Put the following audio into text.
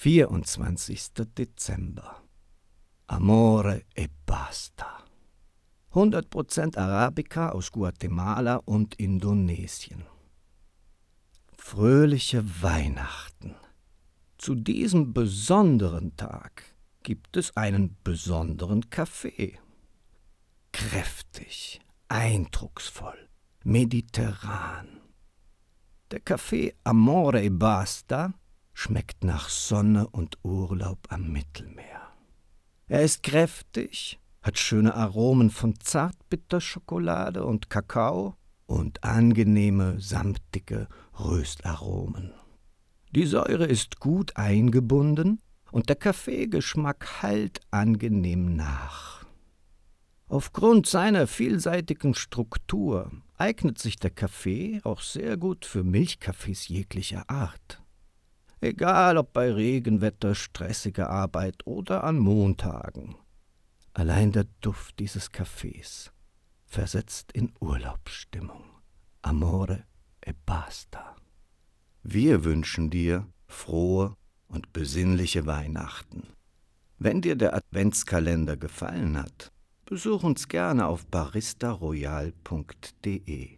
24. Dezember. Amore e basta. 100% Arabica aus Guatemala und Indonesien. Fröhliche Weihnachten. Zu diesem besonderen Tag gibt es einen besonderen Kaffee. Kräftig, eindrucksvoll, mediterran. Der Kaffee Amore e Basta schmeckt nach Sonne und Urlaub am Mittelmeer. Er ist kräftig, hat schöne Aromen von Zartbitterschokolade und Kakao und angenehme, samtige Röstaromen. Die Säure ist gut eingebunden und der Kaffeegeschmack hallt angenehm nach. Aufgrund seiner vielseitigen Struktur eignet sich der Kaffee auch sehr gut für Milchkaffees jeglicher Art. Egal ob bei Regenwetter, stressiger Arbeit oder an Montagen. Allein der Duft dieses Kaffees versetzt in Urlaubsstimmung. Amore e basta. Wir wünschen dir frohe und besinnliche Weihnachten. Wenn dir der Adventskalender gefallen hat, besuch uns gerne auf baristaroyal.de.